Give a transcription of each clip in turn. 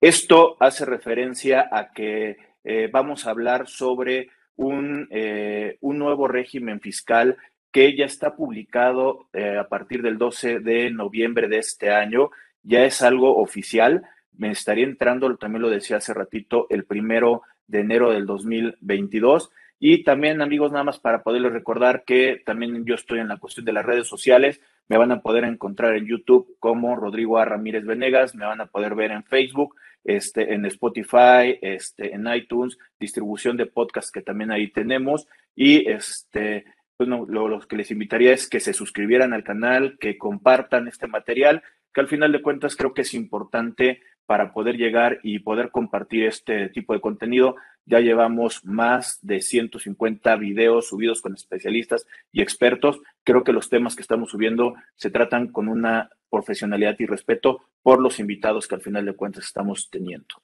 Esto hace referencia a que eh, vamos a hablar sobre un, eh, un, nuevo régimen fiscal que ya está publicado eh, a partir del 12 de noviembre de este año. Ya es algo oficial. Me estaría entrando, también lo decía hace ratito, el primero de enero del 2022. Y también, amigos, nada más para poderles recordar que también yo estoy en la cuestión de las redes sociales. Me van a poder encontrar en YouTube como Rodrigo A. Ramírez Venegas, me van a poder ver en Facebook, este, en Spotify, este, en iTunes, distribución de podcast que también ahí tenemos. Y este, pues lo, lo que les invitaría es que se suscribieran al canal, que compartan este material, que al final de cuentas creo que es importante para poder llegar y poder compartir este tipo de contenido. Ya llevamos más de 150 videos subidos con especialistas y expertos. Creo que los temas que estamos subiendo se tratan con una profesionalidad y respeto por los invitados que al final de cuentas estamos teniendo.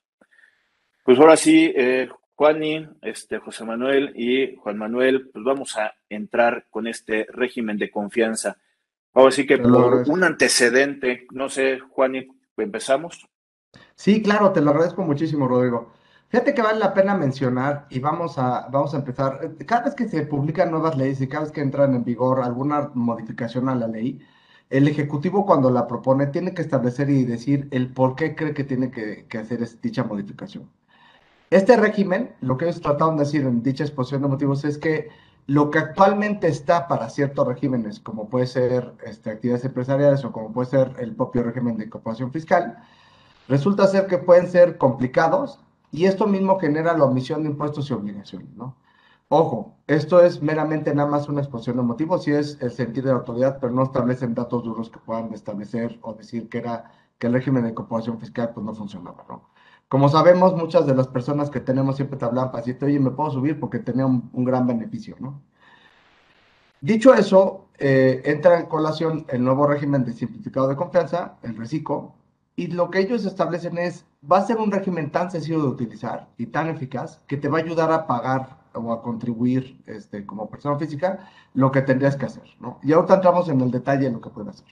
Pues ahora sí, eh, Juani, este, José Manuel y Juan Manuel, pues vamos a entrar con este régimen de confianza. Ahora sí que por un antecedente, no sé, Juani, empezamos. Sí, claro, te lo agradezco muchísimo, Rodrigo. Fíjate que vale la pena mencionar y vamos a, vamos a empezar. Eh, cada vez que se publican nuevas leyes y cada vez que entran en vigor alguna modificación a la ley, el Ejecutivo cuando la propone tiene que establecer y decir el por qué cree que tiene que, hacer dicha modificación. Este régimen, lo que ellos trataron de decir en dicha exposición de motivos es que lo que actualmente está para ciertos regímenes, como puede ser este, actividades empresariales o como puede ser el propio régimen de incorporación fiscal, resulta ser que pueden ser complicados y esto mismo genera la omisión de impuestos y obligaciones, ¿no? Ojo, esto es meramente nada más una exposición de motivos, y es el sentido de la autoridad, pero no establecen datos duros que puedan establecer o decir que era que el régimen de incorporación fiscal pues no funcionaba, ¿no? Como sabemos, muchas de las personas que tenemos siempre te hablan para decirte, oye, me puedo subir porque tenía un, gran beneficio, ¿no? Dicho eso, eh, entra en colación el nuevo régimen de simplificado de confianza, el RECICO, y lo que ellos establecen es, va a ser un régimen tan sencillo de utilizar y tan eficaz que te va a ayudar a pagar o a contribuir este, como persona física lo que tendrías que hacer, ¿no? Y ahorita entramos en el detalle de lo que puede hacer.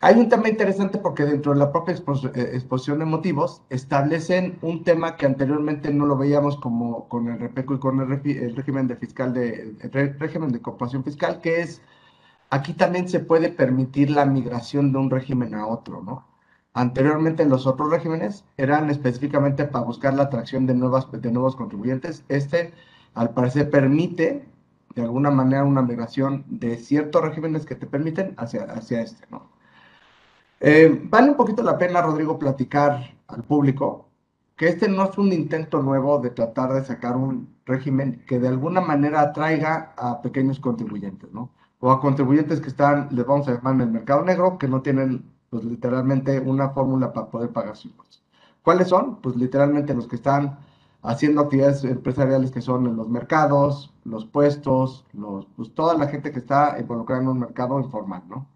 Hay un tema interesante porque dentro de la propia eh, exposición de motivos establecen un tema que anteriormente no lo veíamos como con el REPECO y con el, régimen de fiscal de régimen de cooperación fiscal, que es aquí también se puede permitir la migración de un régimen a otro, ¿no? Anteriormente los otros regímenes eran específicamente para buscar la atracción de, nuevas, de nuevos contribuyentes. Este, al parecer, permite de alguna manera una migración de ciertos regímenes que te permiten hacia, hacia este, ¿no? Eh, vale un poquito la pena, Rodrigo, platicar al público que este no es un intento nuevo de tratar de sacar un régimen que de alguna manera atraiga a pequeños contribuyentes, ¿no? O a contribuyentes que están, les vamos a llamar en el mercado negro, que no tienen pues literalmente una fórmula para poder pagar sus impuestos. ¿Cuáles son? Pues literalmente los que están haciendo actividades empresariales que son en los mercados, los puestos, los, pues toda la gente que está involucrada en un mercado informal, ¿no?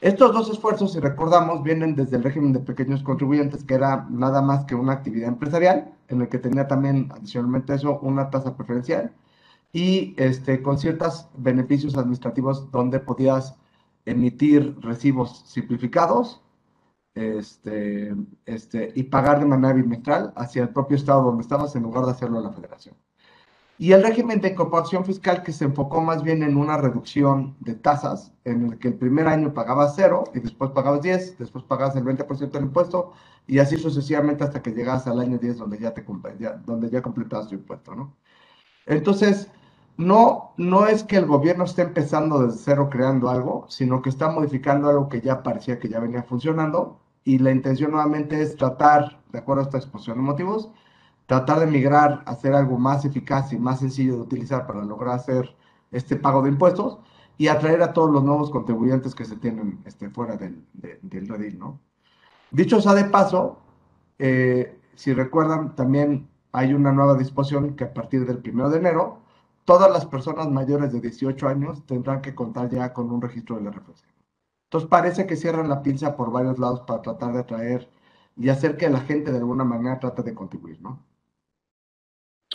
Estos dos esfuerzos, si recordamos, vienen desde el régimen de pequeños contribuyentes, que era nada más que una actividad empresarial, en el que tenía también, adicionalmente eso, una tasa preferencial y este, con ciertos beneficios administrativos donde podías emitir recibos simplificados este, este, y pagar de manera bimestral hacia el propio estado donde estabas en lugar de hacerlo a la federación. Y el régimen de incorporación fiscal que se enfocó más bien en una reducción de tasas, en el que el primer año pagabas cero y después pagabas 10, después pagabas el 20% del impuesto y así sucesivamente hasta que llegas al año 10 donde ya, te, ya, donde ya completabas tu impuesto, ¿no? Entonces, no, no es que el gobierno esté empezando desde cero creando algo, sino que está modificando algo que ya parecía que ya venía funcionando y la intención nuevamente es tratar, de acuerdo a esta exposición de motivos, tratar de migrar hacer algo más eficaz y más sencillo de utilizar para lograr hacer este pago de impuestos y atraer a todos los nuevos contribuyentes que se tienen este, fuera del, del redil, ¿no? Dicho sea de paso, eh, si recuerdan, también hay una nueva disposición que a partir del primero de enero todas las personas mayores de 18 años tendrán que contar ya con un registro del RFC. Entonces parece que cierran la pinza por varios lados para tratar de atraer y hacer que la gente de alguna manera trate de contribuir, ¿no?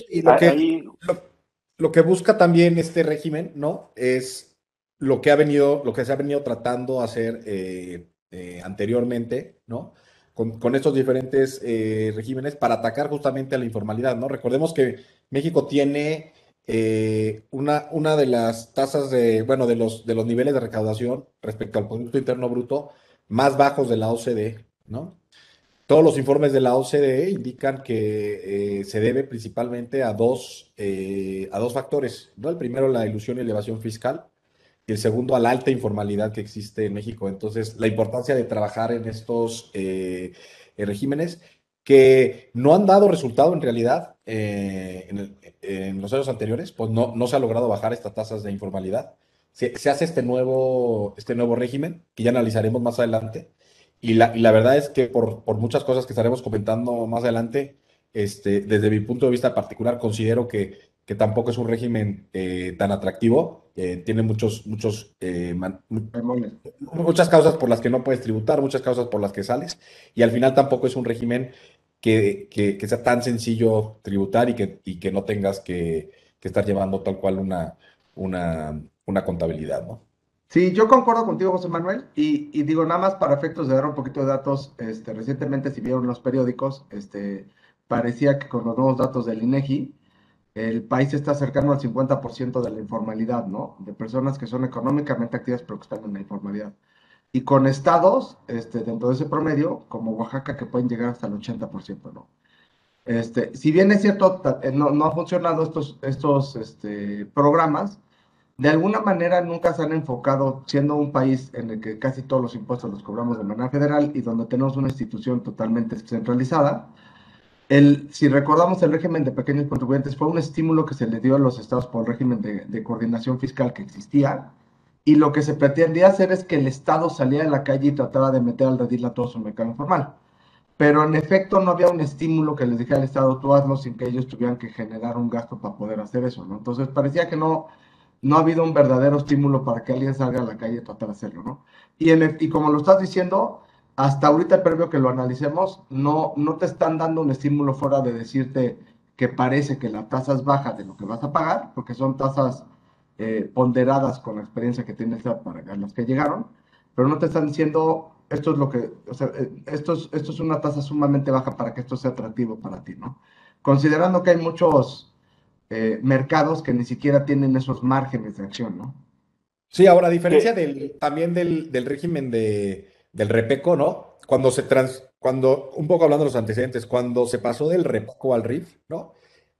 Y lo que, lo, que busca también este régimen, ¿no? Es lo que ha venido, lo que se ha venido tratando de hacer eh, eh, anteriormente, ¿no? con, estos diferentes eh, regímenes para atacar justamente a la informalidad, ¿no? Recordemos que México tiene eh, una, una de las tasas de, bueno, de los, de los niveles de recaudación respecto al Producto Interno Bruto más bajos de la OCDE, ¿no? Todos los informes de la OCDE indican que eh, se debe principalmente a dos, a dos factores, ¿no? El primero, la ilusión y elevación fiscal, y el segundo a la alta informalidad que existe en México. Entonces, la importancia de trabajar en estos eh, regímenes que no han dado resultado en realidad eh, en, los años anteriores, pues no, no se ha logrado bajar estas tasas de informalidad. Se, hace este nuevo, este nuevo régimen, que ya analizaremos más adelante, y la, y la verdad es que por, por, muchas cosas que estaremos comentando más adelante, este, desde mi punto de vista particular, considero que que tampoco es un régimen eh, tan atractivo. tiene muchos, muchos, eh, muchas causas por las que no puedes tributar, muchas causas por las que sales, y al final tampoco es un régimen que, que, sea tan sencillo tributar y que, y que no tengas que, que, estar llevando tal cual una, una, una contabilidad, ¿no? Sí, yo concuerdo contigo, José Manuel, y, y, digo nada más para efectos de dar un poquito de datos, este, recientemente si vieron los periódicos, este, parecía que con los nuevos datos del INEGI, el país está cercano al 50% de la informalidad, ¿no? De personas que son económicamente activas pero que están en la informalidad. Y con estados, este, dentro de ese promedio, como Oaxaca, que pueden llegar hasta el 80%, ¿no? Este, si bien es cierto, eh, no, no han funcionado estos, estos este, programas, de alguna manera nunca se han enfocado, siendo un país en el que casi todos los impuestos los cobramos de manera federal y donde tenemos una institución totalmente centralizada, el, si recordamos el régimen de pequeños contribuyentes, fue un estímulo que se le dio a los estados por el régimen de, coordinación fiscal que existía, y lo que se pretendía hacer es que el estado saliera a la calle y tratara de meter al redil a todo su mercado informal. Pero en efecto no había un estímulo que les dijera al estado, tú hazlo sin que ellos tuvieran que generar un gasto para poder hacer eso, ¿no? Entonces parecía que no, no ha habido un verdadero estímulo para que alguien salga a la calle y tratar de hacerlo, ¿no? Y, en, y como lo estás diciendo, hasta ahorita, previo que lo analicemos, no, no te están dando un estímulo fuera de decirte que parece que la tasa es baja de lo que vas a pagar, porque son tasas eh, ponderadas con la experiencia que tienes para las que llegaron, pero no te están diciendo esto es lo que, o sea, eh, esto es, esto es una tasa sumamente baja para que esto sea atractivo para ti, ¿no? Considerando que hay muchos eh, mercados que ni siquiera tienen esos márgenes de acción, ¿no? Sí, ahora, a diferencia del, también del, del régimen de, del repeco, ¿no? Cuando se trans, cuando, un poco hablando de los antecedentes, cuando se pasó del repeco al RIF, ¿no?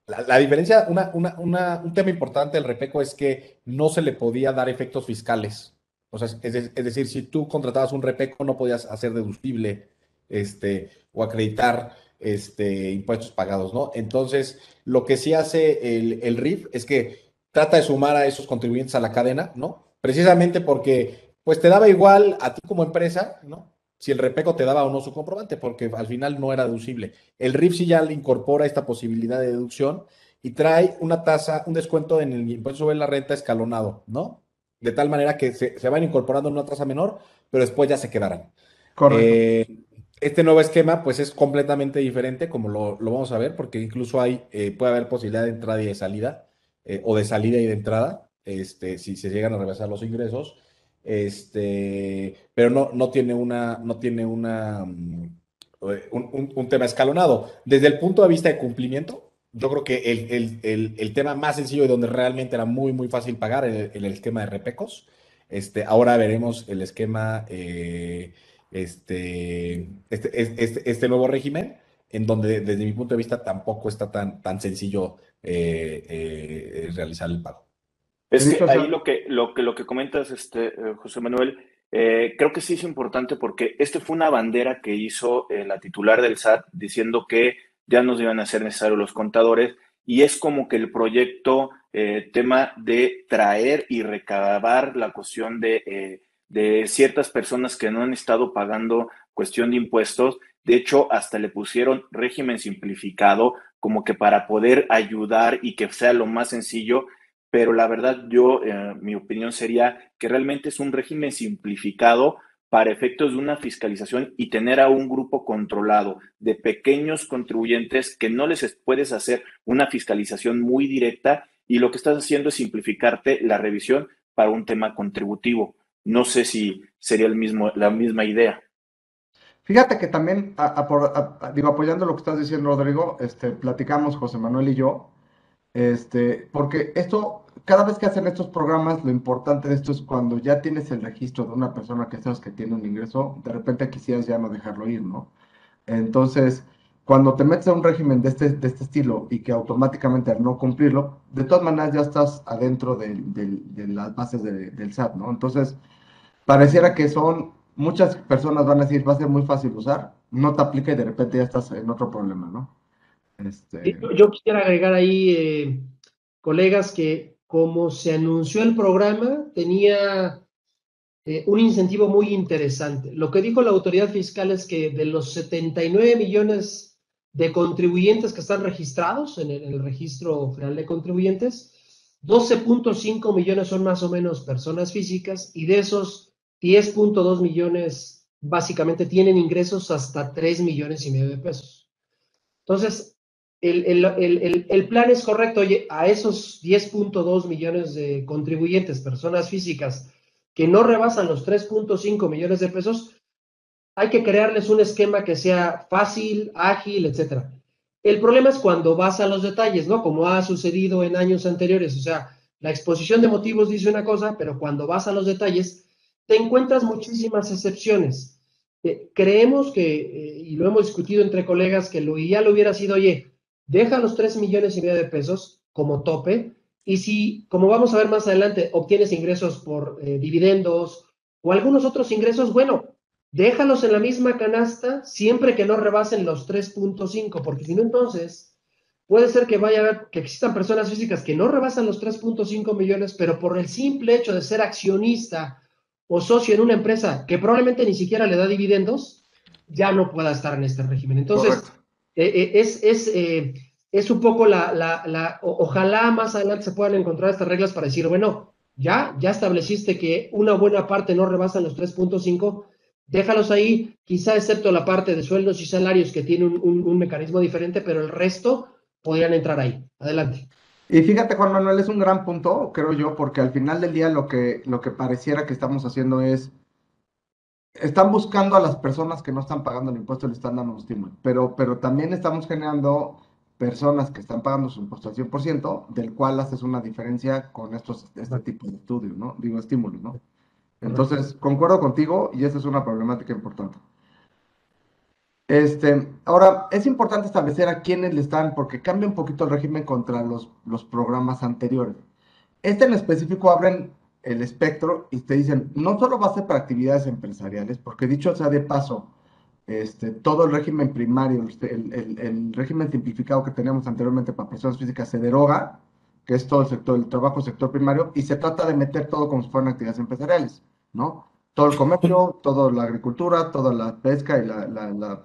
La, diferencia, un tema importante del repeco es que no se le podía dar efectos fiscales. O sea, es, decir, si tú contratabas un repeco, no podías hacer deductible este, o acreditar este, impuestos pagados, ¿no? Entonces, lo que sí hace el, el RIF es que trata de sumar a esos contribuyentes a la cadena, ¿no? Precisamente porque pues te daba igual a ti como empresa, ¿no? Si el repeco te daba o no su comprobante, porque al final no era deducible. El RIF sí ya le incorpora esta posibilidad de deducción y trae una tasa, un descuento en el impuesto sobre la renta escalonado, ¿no? De tal manera que se, van incorporando en una tasa menor, pero después ya se quedarán. Correcto. Eh, este nuevo esquema, pues es completamente diferente, como lo, vamos a ver, porque incluso hay, eh, puede haber posibilidad de entrada y de salida, eh, o de salida y de entrada, este, si se llegan a reversar los ingresos. Este, pero no, no tiene una, no tiene una, mm, un, tema escalonado. Desde el punto de vista de cumplimiento, yo creo que el, tema más sencillo y donde realmente era muy, muy fácil pagar el, el esquema de repecos. Este, ahora veremos el esquema, eh, este, este, este, este, nuevo régimen, en donde desde mi punto de vista tampoco está tan, tan sencillo eh, eh, realizar el pago. Es que ahí lo que, lo que, lo que comentas, este, eh, José Manuel, eh, creo que sí es importante porque este fue una bandera que hizo eh, la titular del SAT diciendo que ya nos iban a ser necesarios los contadores y es como que el proyecto, tema de traer y recabar la cuestión de, de ciertas personas que no han estado pagando cuestión de impuestos. De hecho, hasta le pusieron régimen simplificado como que para poder ayudar y que sea lo más sencillo pero la verdad yo, eh, mi opinión sería que realmente es un régimen simplificado para efectos de una fiscalización y tener a un grupo controlado de pequeños contribuyentes que no les puedes hacer una fiscalización muy directa y lo que estás haciendo es simplificarte la revisión para un tema contributivo. No sé si sería el mismo, la misma idea. Fíjate que también, apoyando lo que estás diciendo, Rodrigo, este, platicamos José Manuel y yo, este, porque esto, cada vez que hacen estos programas, lo importante de esto es cuando ya tienes el registro de una persona que sabes que tiene un ingreso, de repente quisieras ya no dejarlo ir, ¿no? Entonces, cuando te metes a un régimen de este, de este estilo y que automáticamente al no cumplirlo, de todas maneras ya estás adentro de, las bases del SAT, ¿no? Entonces, pareciera que son, muchas personas van a decir, va a ser muy fácil usar, no te aplica y de repente ya estás en otro problema, ¿no? Este... Yo quisiera agregar ahí, eh, colegas, que como se anunció el programa, tenía eh, un incentivo muy interesante. Lo que dijo la autoridad fiscal es que de los 79 millones de contribuyentes que están registrados en el, en el registro federal de contribuyentes, 12.5 millones son más o menos personas físicas y de esos 10.2 millones básicamente tienen ingresos hasta 3 millones y medio de pesos. Entonces, el, plan es correcto. Oye, a esos 10.2 millones de contribuyentes, personas físicas, que no rebasan los 3.5 millones de pesos, hay que crearles un esquema que sea fácil, ágil, etcétera. El problema es cuando vas a los detalles, ¿no? Como ha sucedido en años anteriores. O sea, la exposición de motivos dice una cosa, pero cuando vas a los detalles, te encuentras muchísimas excepciones. Eh, creemos que, eh, y lo hemos discutido entre colegas, que lo ideal hubiera sido, oye, deja los 3 millones y medio de pesos como tope y si, como vamos a ver más adelante, obtienes ingresos por eh, dividendos o algunos otros ingresos, bueno, déjalos en la misma canasta siempre que no rebasen los 3.5, porque si no entonces puede ser que vaya a haber, que existan personas físicas que no rebasan los 3.5 millones, pero por el simple hecho de ser accionista o socio en una empresa que probablemente ni siquiera le da dividendos, ya no pueda estar en este régimen. Entonces, eh, es, es, eh, es un poco la, la, la, ojalá más adelante se puedan encontrar estas reglas para decir, bueno, ya, ya estableciste que una buena parte no rebasan los 3.5, déjalos ahí, quizá excepto la parte de sueldos y salarios que tiene un, un, mecanismo diferente, pero el resto podrían entrar ahí. Adelante. Y fíjate, Juan Manuel, es un gran punto, creo yo, porque al final del día lo que, lo que pareciera que estamos haciendo es están buscando a las personas que no están pagando el impuesto y le están dando un estímulo, pero, pero también estamos generando personas que están pagando su impuesto al 100%, del cual haces una diferencia con estos, este tipo de estudios, ¿no? Digo, estímulos, ¿no? Entonces, concuerdo contigo y esa es una problemática importante. Este, ahora, es importante establecer a quiénes le están, porque cambia un poquito el régimen contra los, los programas anteriores. Este en específico abren el espectro y te dicen, no solo va a ser para actividades empresariales, porque dicho sea de paso, este, todo el régimen primario, el, régimen simplificado que teníamos anteriormente para personas físicas se deroga, que es todo el sector, el trabajo sector primario, y se trata de meter todo como si fueran actividades empresariales, ¿no? Todo el comercio, toda la agricultura, toda la pesca y la,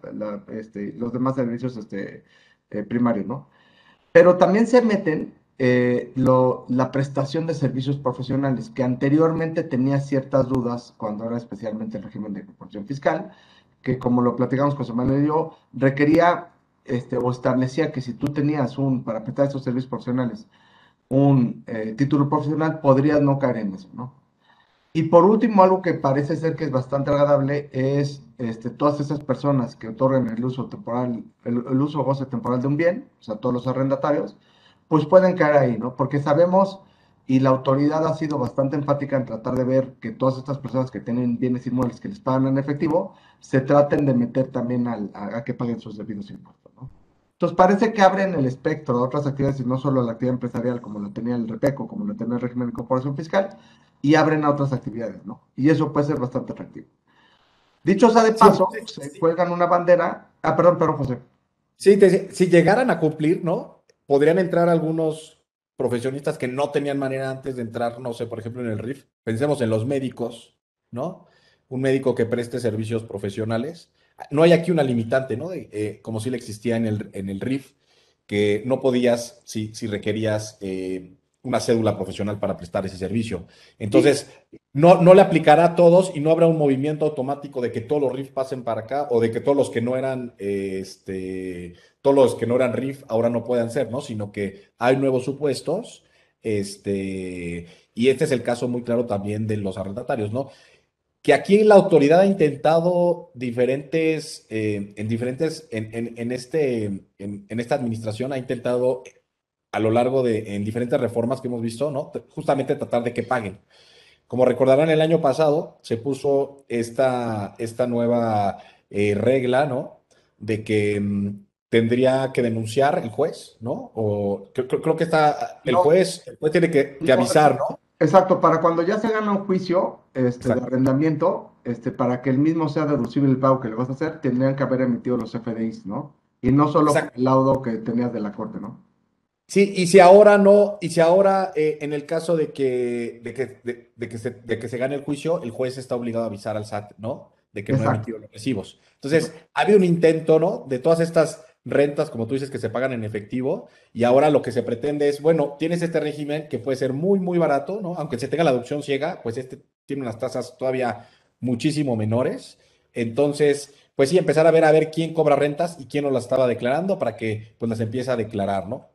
este, los demás servicios este, eh, primarios, ¿no? Pero también se meten eh, la prestación de servicios profesionales, que anteriormente tenía ciertas dudas cuando era especialmente el régimen de proporción fiscal, que como lo platicamos con Samuel y yo, requería este, o establecía que si tú tenías un, para prestar esos servicios profesionales, un eh, título profesional, podrías no caer en eso, ¿no? Y por último, algo que parece ser que es bastante agradable es este, todas esas personas que otorgan el uso temporal, el, el uso o goce temporal de un bien, o sea, todos los arrendatarios, pues pueden caer ahí, ¿no? Porque sabemos y la autoridad ha sido bastante enfática en tratar de ver que todas estas personas que tienen bienes inmuebles que les pagan en efectivo, se traten de meter también al, a, que paguen sus debidos impuestos, ¿no? Entonces parece que abren el espectro a otras actividades y no solo a la actividad empresarial como lo tenía el REPECO, como lo tenía el régimen de corporación fiscal, y abren a otras actividades, ¿no? Y eso puede ser bastante atractivo. Dicho sea de paso, se cuelgan una bandera. Ah, perdón, perdón, José. Sí, si llegaran a cumplir, ¿no? Podrían entrar algunos profesionistas que no tenían manera antes de entrar, no sé, por ejemplo, en el RIF. Pensemos en los médicos, ¿no? Un médico que preste servicios profesionales. No hay aquí una limitante, ¿no? Eh, como si le existía en el, en el RIF, que no podías, si, si requerías eh, una cédula profesional para prestar ese servicio. Entonces, no, no le aplicará a todos y no habrá un movimiento automático de que todos los RIF pasen para acá o de que todos los que no eran, este, todos los que no eran RIF ahora no puedan ser, ¿no? Sino que hay nuevos supuestos, este, y este es el caso muy claro también de los arrendatarios, ¿no? que aquí la autoridad ha intentado diferentes, eh, en diferentes, en, este, en, esta administración ha intentado a lo largo de, en diferentes reformas que hemos visto, ¿no? Justamente tratar de que paguen. Como recordarán, el año pasado se puso esta, esta nueva eh, regla, ¿no? De que mm, tendría que denunciar el juez, ¿no? O creo, que está, el juez, el juez tiene que, que avisar, ¿no? Exacto, para cuando ya se gana un juicio este, de arrendamiento, este, para que el mismo sea deducible el pago que le vas a hacer, tendrían que haber emitido los FDIs, ¿no? Y no solo el laudo que tenías de la corte, ¿no? Sí, y si ahora no, y si ahora eh, en el caso de que, de que, de, que se, de que se gane el juicio, el juez está obligado a avisar al SAT, ¿no? De que no ha emitido los recibos. Entonces, ha habido un intento, ¿no? De todas estas rentas, como tú dices, que se pagan en efectivo, y ahora lo que se pretende es, bueno, tienes este régimen que puede ser muy, muy barato, ¿no? Aunque se tenga la adopción ciega, pues este tiene unas tasas todavía muchísimo menores. Entonces, pues sí, empezar a ver a ver quién cobra rentas y quién no las estaba declarando para que pues las empiece a declarar, ¿no?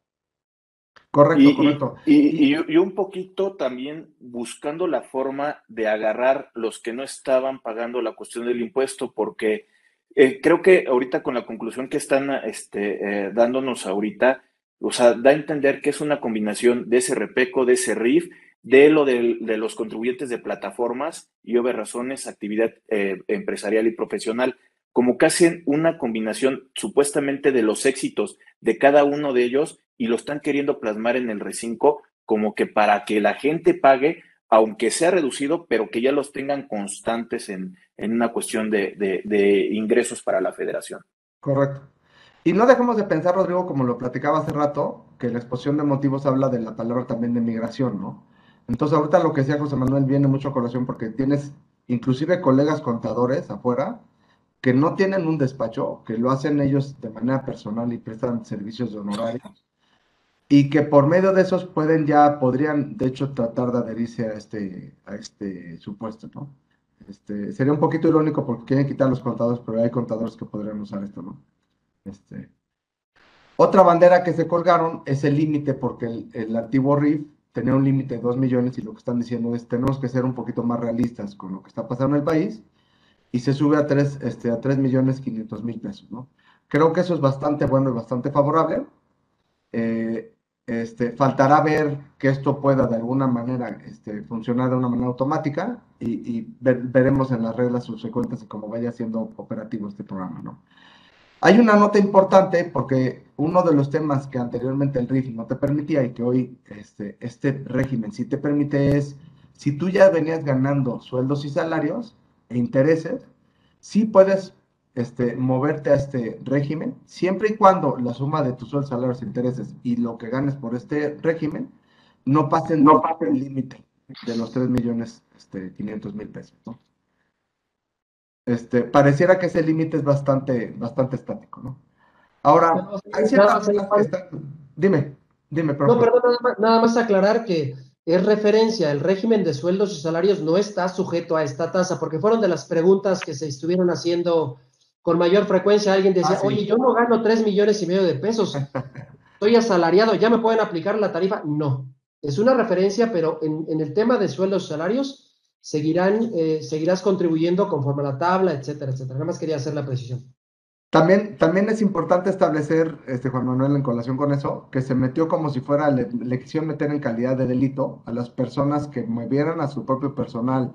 Correcto, correcto. Y, y, un poquito también buscando la forma de agarrar los que no estaban pagando la cuestión del impuesto, porque eh, creo que ahorita con la conclusión que están este, eh, dándonos ahorita, o sea, da a entender que es una combinación de ese repeco, de ese RIF, de lo de, los contribuyentes de plataformas y obvias razones, actividad eh, empresarial y profesional, como que hacen una combinación supuestamente de los éxitos de cada uno de ellos y lo están queriendo plasmar en el R5 como que para que la gente pague aunque sea reducido, pero que ya los tengan constantes en, una cuestión de, ingresos para la federación. Correcto. Y no dejemos de pensar, Rodrigo, como lo platicaba hace rato, que la exposición de motivos habla de la palabra también de migración, ¿no? Entonces, ahorita lo que decía José Manuel viene mucho a colación porque tienes inclusive colegas contadores afuera que no tienen un despacho, que lo hacen ellos de manera personal y prestan servicios de honorarios y que por medio de esos pueden ya, podrían de hecho tratar de adherirse a este, a este supuesto, ¿no? Este, sería un poquito irónico porque quieren quitar los contadores, pero hay contadores que podrían usar esto, ¿no? Este, otra bandera que se colgaron es el límite, porque el, el, antiguo RIF tenía un límite de 2 millones y lo que están diciendo es tenemos que ser un poquito más realistas con lo que está pasando en el país y se sube a 3, este, a 3 millones 500 mil pesos, ¿no? Creo que eso es bastante bueno y bastante favorable. Eh, este, faltará ver que esto pueda de alguna manera este, funcionar de una manera automática y, veremos en las reglas subsecuentes y cómo vaya siendo operativo este programa, ¿no? Hay una nota importante porque uno de los temas que anteriormente el RIF no te permitía y que hoy este, este régimen sí te permite es, si tú ya venías ganando sueldos y salarios e intereses, sí puedes este, moverte a este régimen, siempre y cuando la suma de tus sueldos, salarios, intereses y lo que ganes por este régimen no pasen, no pasen el límite de los 3 millones este, 500 mil pesos. ¿no? Este, pareciera que ese límite es bastante, bastante estático. ¿no? Ahora, hay ciertas Dime, dime, No, perdón, nada más aclarar que es referencia, el régimen de sueldos y salarios no está sujeto a esta tasa, porque fueron de las preguntas que se estuvieron haciendo con mayor frecuencia alguien decía, ah, oye, yo no gano tres millones y medio de pesos, estoy asalariado, ¿ya me pueden aplicar la tarifa? No, es una referencia, pero en, el tema de sueldos y salarios seguirán, eh, seguirás contribuyendo conforme a la tabla, etcétera, etcétera. Nada más quería hacer la precisión. También, también es importante establecer, este, Juan Manuel, en colación con eso, que se metió como si fuera, le, le quisieron meter en calidad de delito a las personas que movieran a su propio personal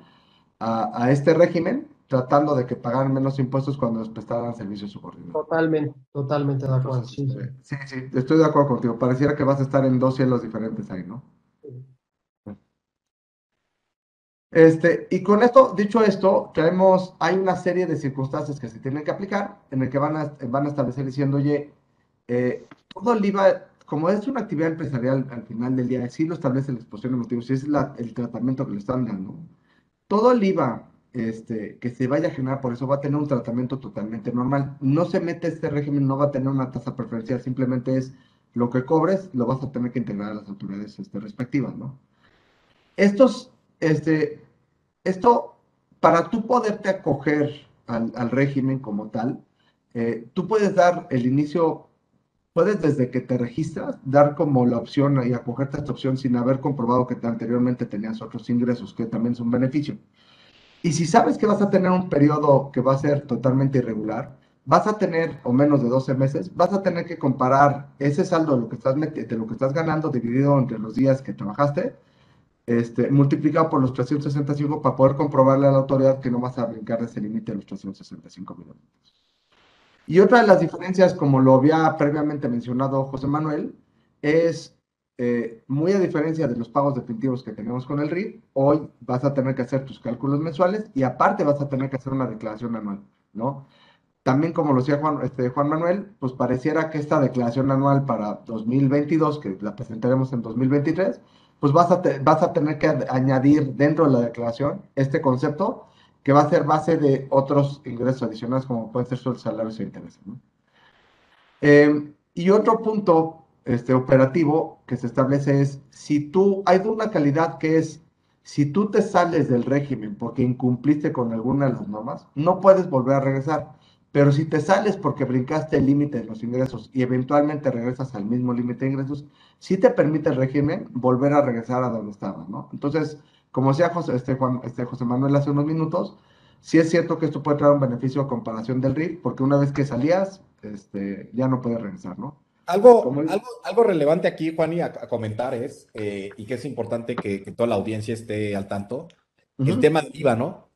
a, a este régimen tratando de que pagaran menos impuestos cuando les prestaran servicios subordinados. Totalmente, totalmente de acuerdo. sí. sí, estoy de acuerdo contigo. Pareciera que vas a estar en dos cielos diferentes ahí, ¿no? Este, y con esto, dicho esto, tenemos, hay una serie de circunstancias que se tienen que aplicar, en el que van a, van a establecer diciendo, oye, eh, todo el IVA, como es una actividad empresarial al final del día, sí lo establece la exposición de motivos, sí es el tratamiento que le están dando, todo el IVA este, que se vaya a generar, por eso va a tener un tratamiento totalmente normal. No se mete este régimen, no va a tener una tasa preferencial, simplemente es lo que cobres, lo vas a tener que integrar a las autoridades este, respectivas, ¿no? Estos, este, esto, para tú poderte acoger al, régimen como tal, eh, tú puedes dar el inicio, puedes desde que te registras, dar como la opción y acogerte a esta opción sin haber comprobado que anteriormente tenías otros ingresos, que también es un beneficio. Y si sabes que vas a tener un periodo que va a ser totalmente irregular, vas a tener, o menos de 12 meses, vas a tener que comparar ese saldo de lo que estás, de lo que estás ganando dividido entre los días que trabajaste, este, multiplicado por los 365 para poder comprobarle a la autoridad que no vas a brincar ese límite de los 365 millones. Y otra de las diferencias, como lo había previamente mencionado José Manuel, es eh, muy a diferencia de los pagos definitivos que tenemos con el RIF, hoy vas a tener que hacer tus cálculos mensuales y aparte vas a tener que hacer una declaración anual, ¿no? También, como lo decía Juan, este, Juan Manuel, pues pareciera que esta declaración anual para 2022, que la presentaremos en 2023, pues vas a, vas a tener que añadir dentro de la declaración este concepto que va a ser base de otros ingresos adicionales, como pueden ser sus salarios e intereses. Eh, y otro punto este, operativo que se establece es, si tú, hay una calidad que es, si tú te sales del régimen porque incumpliste con alguna de las normas, no puedes volver a regresar. Pero si te sales porque brincaste el límite de los ingresos y eventualmente regresas al mismo límite de ingresos, sí te permite el régimen volver a regresar a donde estabas, ¿no? Entonces, como decía José, este, Juan, este José Manuel hace unos minutos, sí es cierto que esto puede traer un beneficio a comparación del RIF, porque una vez que salías, este, ya no puedes regresar, ¿no? Algo, algo, algo, relevante aquí, Juan, y a, comentar es, eh, y que es importante que, toda la audiencia esté al tanto, el tema del IVA, ¿no?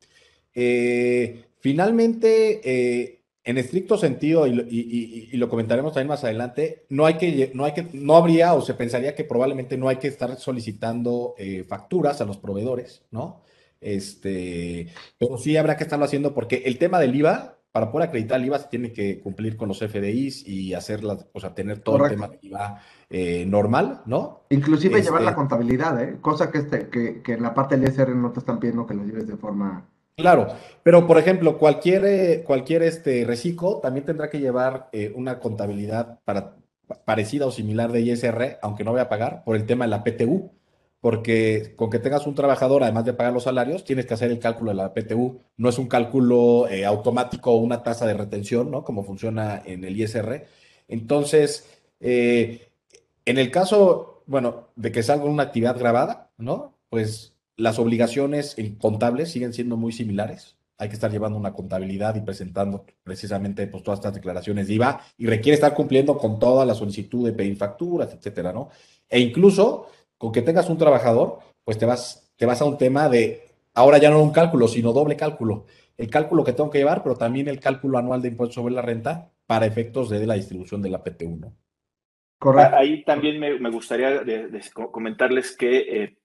Eh, finalmente, eh, en estricto sentido, y, lo comentaremos también más adelante, no hay que, no hay que, no habría o se pensaría que probablemente no hay que estar solicitando facturas a los proveedores, ¿no? Este, pero sí habrá que estarlo haciendo porque el tema del IVA, para poder acreditar el IVA se tiene que cumplir con los FDIs y hacerlas, o sea, tener todo el tema de IVA eh, normal, ¿no? Inclusive llevar la este contabilidad, ¿eh? Cosa que, este, que, que en la parte del ISR no te están pidiendo que lo lleves de forma... Claro, pero por ejemplo, cualquier, eh, cualquier este reciclo también tendrá que llevar eh, una contabilidad para, parecida o similar de ISR, aunque no voy a pagar, por el tema de la PTU porque con que tengas un trabajador, además de pagar los salarios, tienes que hacer el cálculo de la PTU. No es un cálculo eh, automático o una tasa de retención, ¿no? Como funciona en el ISR. Entonces, eh, en el caso, bueno, de que salga una actividad grabada, ¿no? Pues las obligaciones contables siguen siendo muy similares. Hay que estar llevando una contabilidad y presentando precisamente pues, todas estas declaraciones de IVA y requiere estar cumpliendo con toda la solicitud de pedir facturas, etcétera, ¿no? E incluso con que tengas un trabajador, pues te vas, te vas a un tema de, ahora ya no un cálculo, sino doble cálculo. El cálculo que tengo que llevar, pero también el cálculo anual de impuestos sobre la renta para efectos de la distribución de la PT1. Correcto. Ahí también me, gustaría comentarles que eh,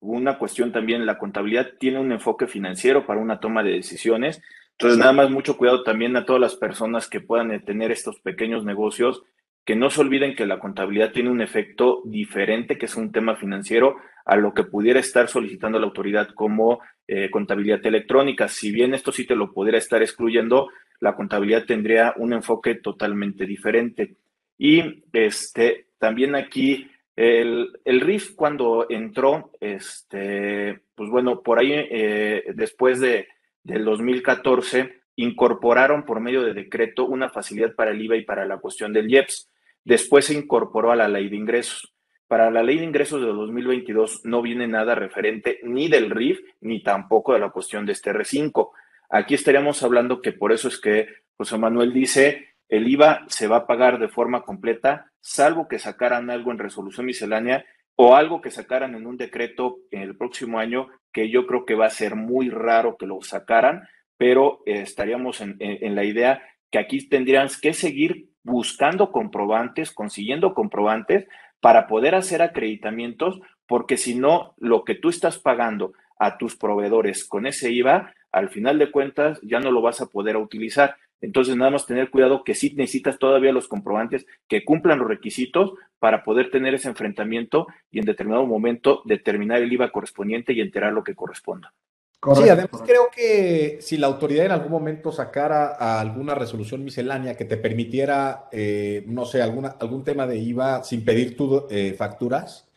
una cuestión también, la contabilidad tiene un enfoque financiero para una toma de decisiones. Entonces, nada más mucho cuidado también a todas las personas que puedan eh, tener estos pequeños negocios que no se olviden que la contabilidad tiene un efecto diferente, que es un tema financiero, a lo que pudiera estar solicitando la autoridad como eh, contabilidad electrónica. Si bien esto sí te lo pudiera estar excluyendo, la contabilidad tendría un enfoque totalmente diferente. Y este, también aquí el, el RIF cuando entró, este, pues bueno, por ahí eh, después de, del 2014, incorporaron por medio de decreto una facilidad para el IVA y para la cuestión del IEPS. Después se incorporó a la ley de ingresos. Para la ley de ingresos de 2022 no viene nada referente ni del RIF ni tampoco de la cuestión de este R5. Aquí estaríamos hablando que por eso es que José Manuel dice el IVA se va a pagar de forma completa, salvo que sacaran algo en resolución miscelánea o algo que sacaran en un decreto en el próximo año, que yo creo que va a ser muy raro que lo sacaran, pero eh, estaríamos en, la idea que aquí tendrían que seguir buscando comprobantes, consiguiendo comprobantes para poder hacer acreditamientos, porque si no, lo que tú estás pagando a tus proveedores con ese IVA, al final de cuentas ya no lo vas a poder utilizar. Entonces, nada más tener cuidado que sí necesitas todavía los comprobantes que cumplan los requisitos para poder tener ese enfrentamiento y en determinado momento determinar el IVA correspondiente y enterar lo que corresponda sí, además creo que si la autoridad en algún momento sacara alguna resolución miscelánea que te permitiera, eh, no sé, alguna, algún tema de IVA sin pedir tu eh, facturas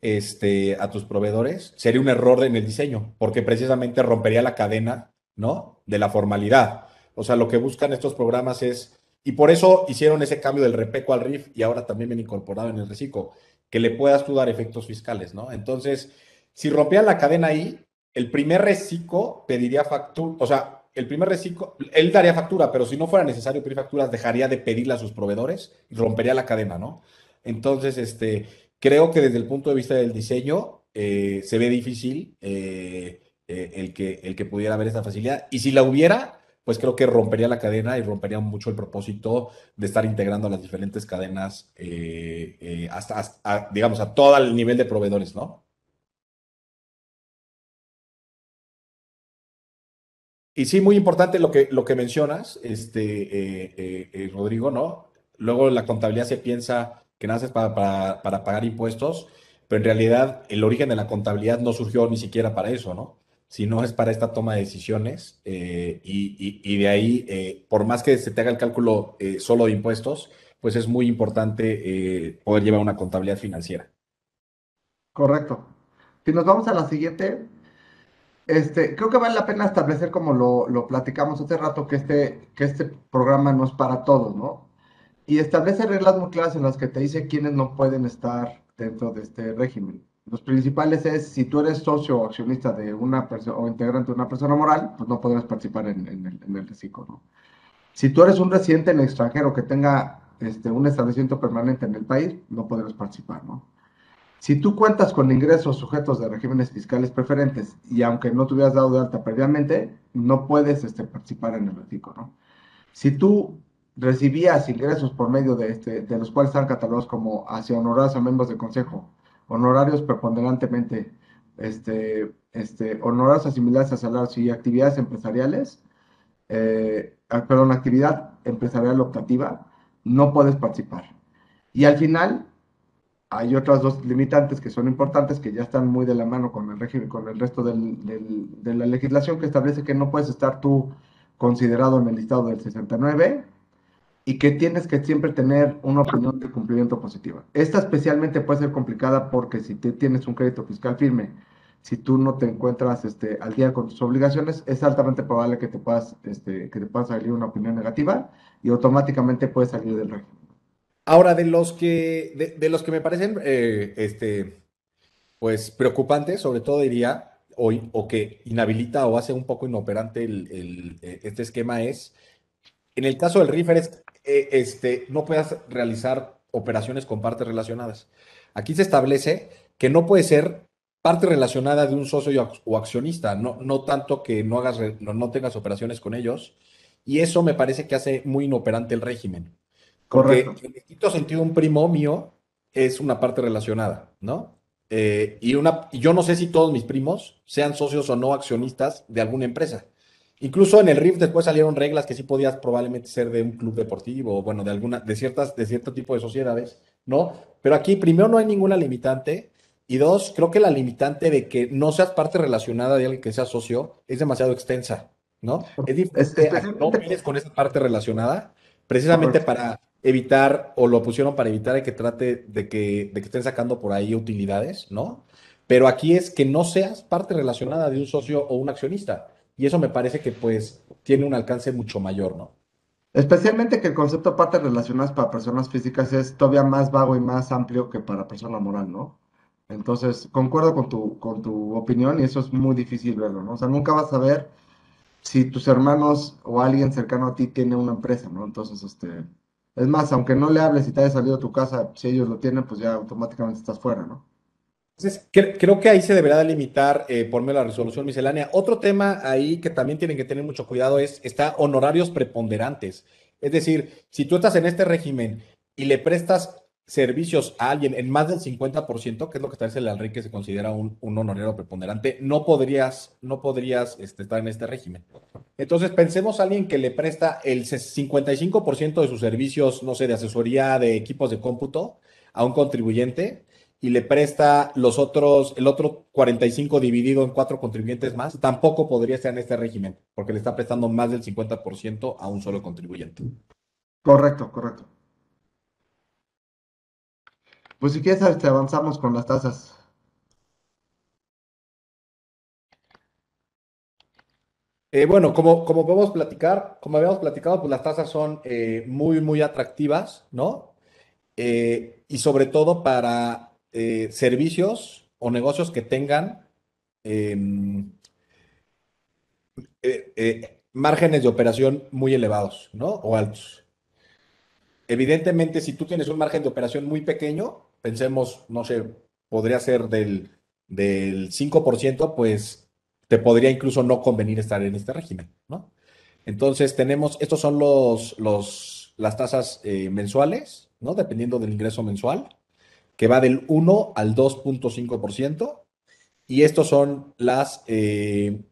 este, a tus proveedores, sería un error en el diseño, porque precisamente rompería la cadena, ¿no? De la formalidad. O sea, lo que buscan estos programas es, y por eso hicieron ese cambio del repeco al RIF y ahora también bien incorporado en el reciclo, que le puedas tú dar efectos fiscales, ¿no? Entonces, si rompían la cadena ahí, el primer reciclo pediría factura, o sea, el primer reciclo, él daría factura, pero si no fuera necesario pedir facturas, dejaría de pedirle a sus proveedores y rompería la cadena, ¿no? Entonces, este, creo que desde el punto de vista del diseño, eh, se ve difícil eh, eh, el, que, el que pudiera haber esta facilidad. Y si la hubiera, pues creo que rompería la cadena y rompería mucho el propósito de estar integrando las diferentes cadenas hasta, digamos, a todo el nivel de proveedores, ¿no? Y sí, muy importante lo que, lo que mencionas, este, Rodrigo, ¿no? Luego la contabilidad se piensa que naces para, para, pagar impuestos, pero en realidad el origen de la contabilidad no surgió ni siquiera para eso, ¿no? Sino es para esta toma de decisiones eh, y, de ahí, eh, por más que se te haga el cálculo eh, solo de impuestos, pues es muy importante poder llevar una contabilidad financiera. Correcto. Si nos vamos a la siguiente, este, creo que vale la pena establecer, como lo, platicamos hace rato, que este, que este programa no es para todos, ¿no? y establece reglas muy claras en las que te dice quiénes no pueden estar dentro de este régimen. Los principales es, si tú eres socio o accionista de una persona o integrante de una persona moral, pues no podrás participar en, el, en reciclo, ¿no? Si tú eres un residente en el extranjero que tenga este, un establecimiento permanente en el país, no podrás participar, ¿no? Si tú cuentas con ingresos sujetos de regímenes fiscales preferentes y aunque no te hubieras dado de alta previamente, no puedes este, participar en el reciclo, ¿no? Si tú recibías ingresos por medio de, este, de los cuales están catalogados como hacia honorarios a miembros del consejo, honorarios preponderantemente, este, este, honorarios asimilados a salarios y actividades empresariales, eh, ah, perdón, actividad empresarial optativa, no puedes participar. Y al final, hay otras dos limitantes que son importantes, que ya están muy de la mano con el régimen, con el resto de la legislación que establece que no puedes estar tú considerado en el listado del 69 y que tienes que siempre tener una opinión de cumplimiento positiva. Esta especialmente puede ser complicada porque si tienes un crédito fiscal firme, si tú no te encuentras este, al día con tus obligaciones, es altamente probable que te puedas, este, que te pueda salir una opinión negativa y automáticamente puedes salir del régimen. Ahora, de los que, de, los que me parecen eh, este, pues preocupantes, sobre todo diría, hoy, o que inhabilita o hace un poco inoperante el, eh, este esquema es, en el caso del RIFER es eh, este, no puedas realizar operaciones con partes relacionadas. Aquí se establece que no puede ser parte relacionada de un socio o accionista, no, no tanto que no, hagas, no, tengas operaciones con ellos, y eso me parece que hace muy inoperante el régimen. Correcto. Porque en estricto sentido, un primo mío es una parte relacionada, ¿no? Eh, y una, yo no sé si todos mis primos sean socios o no accionistas de alguna empresa. Incluso en el RIF después salieron reglas que sí podías probablemente ser de un club deportivo o bueno, de alguna, de ciertas, de cierto tipo de sociedades, ¿no? Pero aquí primero no hay ninguna limitante y dos, creo que la limitante de que no seas parte relacionada de alguien que sea socio es demasiado extensa, ¿no? Es diferente no vienes con esa parte relacionada precisamente para evitar, o lo pusieron para evitar que trate de que, de que estén sacando por ahí utilidades, ¿no? Pero aquí es que no seas parte relacionada de un socio o un accionista. Y eso me parece que pues tiene un alcance mucho mayor, ¿no? Especialmente que el concepto de partes relacionadas para personas físicas es todavía más vago y más amplio que para persona moral, ¿no? Entonces, concuerdo con tu, con tu opinión y eso es muy difícil verlo, ¿no? O sea, nunca vas a ver si tus hermanos o alguien cercano a ti tiene una empresa, ¿no? Entonces, este, es más, aunque no le hables y te haya salido a tu casa, si ellos lo tienen, pues ya automáticamente estás fuera, ¿no? Entonces, creo que ahí se deberá delimitar eh, la resolución miscelánea. Otro tema ahí que también tienen que tener mucho cuidado es, está honorarios preponderantes. Es decir, si tú estás en este régimen y le prestas servicios a alguien en más del 50%, que es lo que establece la ley que se considera un, honorario preponderante, no podrías, no podrías este, estar en este régimen. Entonces, pensemos a alguien que le presta el 55% de sus servicios, no sé, de asesoría de equipos de cómputo a un contribuyente y le presta los otros, el otro 45 dividido en cuatro contribuyentes más, tampoco podría estar en este régimen, porque le está prestando más del 50% a un solo contribuyente. Correcto, correcto. Pues si quieres, este, avanzamos con las tasas. Eh, bueno, como, como podemos platicar, como habíamos platicado, pues las tasas son eh, muy, muy atractivas, ¿no? Eh, y sobre todo para servicios o negocios que tengan em, márgenes de operación muy elevados, ¿no? O altos. Evidentemente, si tú tienes un margen de operación muy pequeño, pensemos, no sé, podría ser del, del 5%, pues te podría incluso no convenir estar en este régimen, ¿no? Entonces tenemos, estos son los, los, las tasas eh, mensuales, ¿no? Dependiendo del ingreso mensual, que va del 1 al 2.5%. Y estos son las... Eh,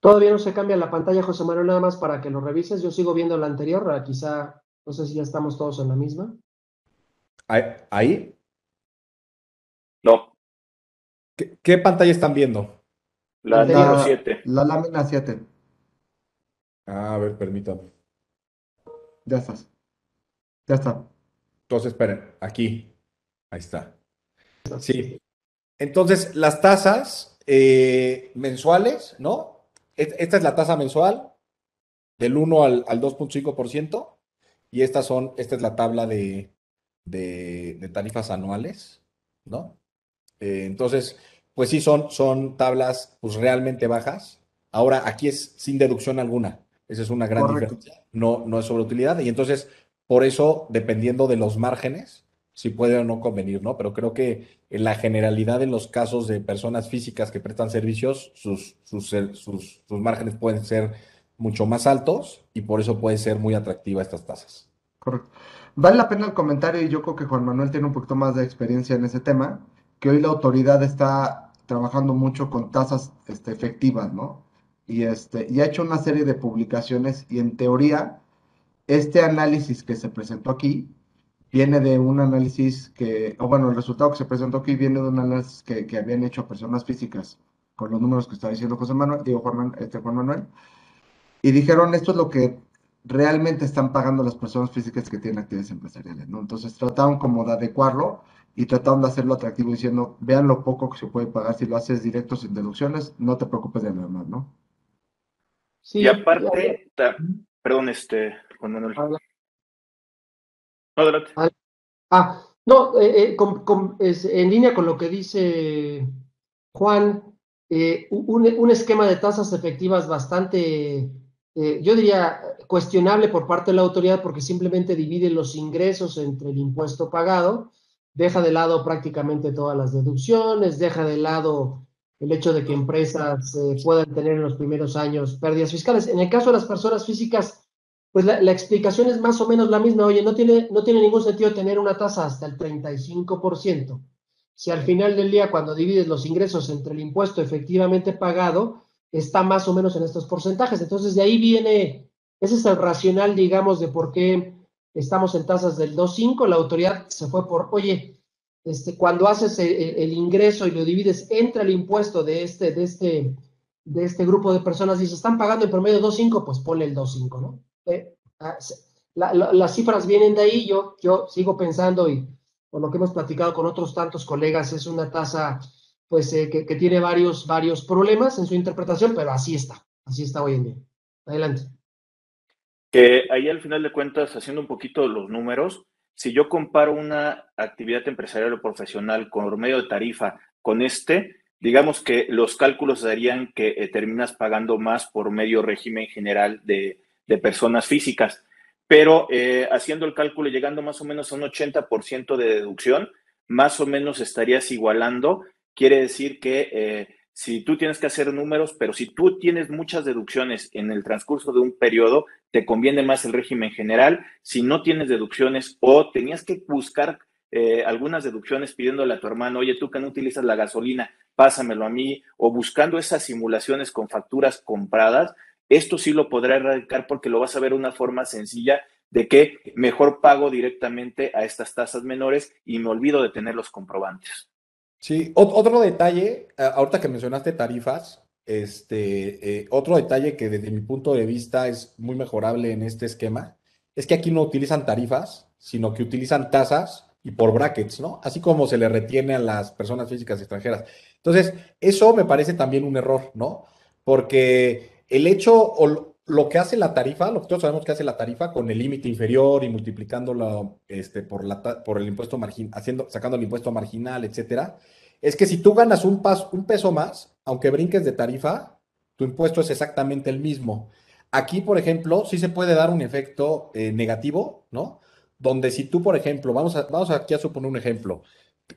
Todavía no se cambia la pantalla, José Manuel, nada más para que lo revises. Yo sigo viendo la anterior, quizá, no sé si ya estamos todos en la misma. ¿Ahí? No. ¿Qué, pantalla están viendo? La número 7. La lámina 7. Ah, a ver, permítame. Ya estás. Ya está. Entonces, esperen, aquí. Ahí está. Sí. Entonces, las tasas eh, mensuales, ¿no? Esta es la tasa mensual del 1 al, al 2.5% y estas son, esta es la tabla de, de, tarifas anuales, ¿no? Eh, entonces, pues sí, son, son tablas pues, realmente bajas. Ahora, aquí es sin deducción alguna. Esa es una gran diferencia. No, no es sobre utilidad. Y entonces, por eso, dependiendo de los márgenes, si puede o no convenir, ¿no? Pero creo que en la generalidad de los casos de personas físicas que prestan servicios, sus, sus, sus, márgenes pueden ser mucho más altos y por eso puede ser muy atractiva estas tasas. Correcto. Vale la pena el comentario y yo creo que Juan Manuel tiene un poquito más de experiencia en ese tema, que hoy la autoridad está trabajando mucho con tasas este, efectivas, ¿no? Y, este, y ha hecho una serie de publicaciones y en teoría este análisis que se presentó aquí viene de un análisis que, o bueno, el resultado que se presentó aquí viene de un análisis que, habían hecho personas físicas con los números que está diciendo José Manuel, digo Juan, este, Juan Manuel, y dijeron esto es lo que realmente están pagando las personas físicas que tienen actividades empresariales, ¿no? Entonces trataron como de adecuarlo y trataron de hacerlo atractivo diciendo, vean lo poco que se puede pagar si lo haces directo sin deducciones, no te preocupes de nada más, ¿no? Sí, y aparte, perdón, este, Juan Manuel. Adelante. Ah, no, eh, eh, en línea con lo que dice Juan, eh, un, un, esquema de tasas efectivas bastante, yo diría, cuestionable por parte de la autoridad porque simplemente divide los ingresos entre el impuesto pagado, deja de lado prácticamente todas las deducciones, deja de lado el hecho de que empresas puedan tener en los primeros años pérdidas fiscales. En el caso de las personas físicas, pues la, explicación es más o menos la misma. Oye, no tiene, no tiene ningún sentido tener una tasa hasta el 35%. Si al final del día, cuando divides los ingresos entre el impuesto efectivamente pagado, está más o menos en estos porcentajes. Entonces, de ahí viene, ese es el racional, digamos, de por qué estamos en tasas del 2.5. La autoridad se fue por, oye, este, cuando haces el, ingreso y lo divides entre el impuesto de este, de este, de este grupo de personas, dices, están pagando en promedio 2.5, pues ponle el 2.5, ¿no? Eh, ah, las cifras vienen de ahí, yo, yo sigo pensando y por lo que hemos platicado con otros tantos colegas, es una tasa pues eh, que, tiene varios, varios problemas en su interpretación, pero así está, así está hoy en día. Adelante. Que ahí al final de cuentas, haciendo un poquito los números, si yo comparo una actividad empresarial o profesional con medio de tarifa con este, digamos que los cálculos darían que eh, terminas pagando más por medio régimen general de, personas físicas. Pero eh, haciendo el cálculo, llegando más o menos a un 80% de deducción, más o menos estarías igualando. Quiere decir que eh, si tú tienes que hacer números, pero si tú tienes muchas deducciones en el transcurso de un periodo, te conviene más el régimen general. Si no tienes deducciones o tenías que buscar eh, algunas deducciones pidiéndole a tu hermano, oye, tú que no utilizas la gasolina, pásamelo a mí, o buscando esas simulaciones con facturas compradas, esto sí lo podrá erradicar porque lo vas a ver una forma sencilla de que mejor pago directamente a estas tasas menores y me olvido de tener los comprobantes. Sí, otro detalle, ahorita que mencionaste tarifas, este, eh, otro detalle que desde mi punto de vista es muy mejorable en este esquema, es que aquí no utilizan tarifas, sino que utilizan tasas y por brackets, ¿no? Así como se le retiene a las personas físicas extranjeras. Entonces, eso me parece también un error, ¿no? Porque el hecho lo que hace la tarifa, lo que todos sabemos que hace la tarifa con el límite inferior y multiplicándolo este, por, la, por el impuesto marginal, sacando el impuesto marginal, etcétera, es que si tú ganas un, un peso más, aunque brinques de tarifa, tu impuesto es exactamente el mismo. Aquí, por ejemplo, sí se puede dar un efecto eh, negativo, ¿no? Donde si tú, por ejemplo, vamos, a, vamos aquí a suponer un ejemplo,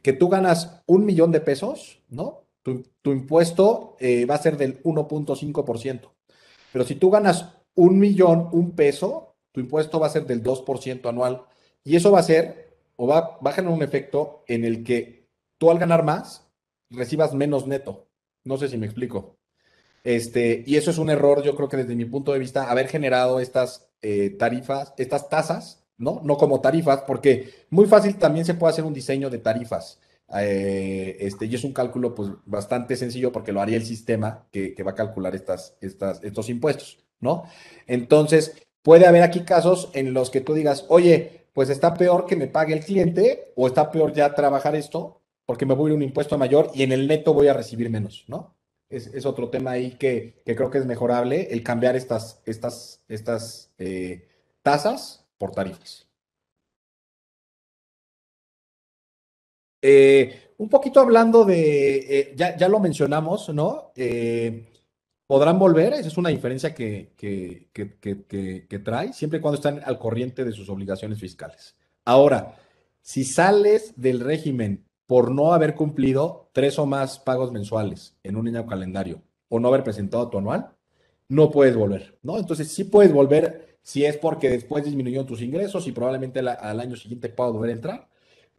que tú ganas un millón de pesos, ¿no? Tu, impuesto eh, va a ser del 1.5%. Pero si tú ganas un millón, un peso, tu impuesto va a ser del 2% anual. Y eso va a ser, o va, a generar un efecto en el que tú al ganar más, recibas menos neto. No sé si me explico. Este, y eso es un error, yo creo que desde mi punto de vista, haber generado estas eh, tarifas, estas tasas, ¿no? No como tarifas, porque muy fácil también se puede hacer un diseño de tarifas. Eh, este, y es un cálculo pues, bastante sencillo porque lo haría el sistema que, va a calcular estas, estas, estos impuestos, ¿no? Entonces, puede haber aquí casos en los que tú digas, oye, pues está peor que me pague el cliente o está peor ya trabajar esto porque me voy a un impuesto mayor y en el neto voy a recibir menos, ¿no? es, otro tema ahí que, creo que es mejorable, el cambiar estas, estas, estas eh, tasas por tarifas. Eh, un poquito hablando de, eh, ya, lo mencionamos, ¿no? podrán volver, esa es una diferencia que, que, que, trae, siempre y cuando están al corriente de sus obligaciones fiscales. Ahora, si sales del régimen por no haber cumplido tres o más pagos mensuales en un año calendario o no haber presentado tu anual, no puedes volver, ¿no? Entonces sí puedes volver si es porque después disminuyó tus ingresos y probablemente al año siguiente puedas volver a entrar,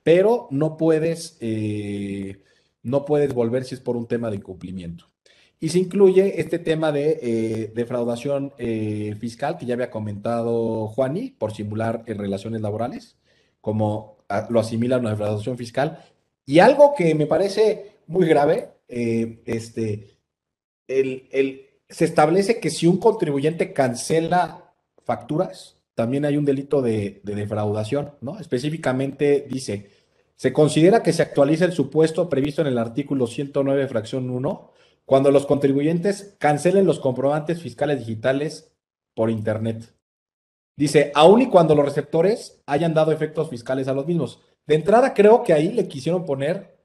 pero no puedes, eh, no puedes volver si es por un tema de incumplimiento. Y se incluye este tema de eh, defraudación eh, fiscal que ya había comentado Juani por simular en relaciones laborales, como lo asimila una defraudación fiscal, y algo que me parece muy grave, este, el, se establece que si un contribuyente cancela facturas, también hay un delito de, defraudación, ¿no? Específicamente dice, se considera que se actualiza el supuesto previsto en el artículo 109, fracción 1, cuando los contribuyentes cancelen los comprobantes fiscales digitales por Internet. Dice, aun y cuando los receptores hayan dado efectos fiscales a los mismos. De entrada, creo que ahí le quisieron poner,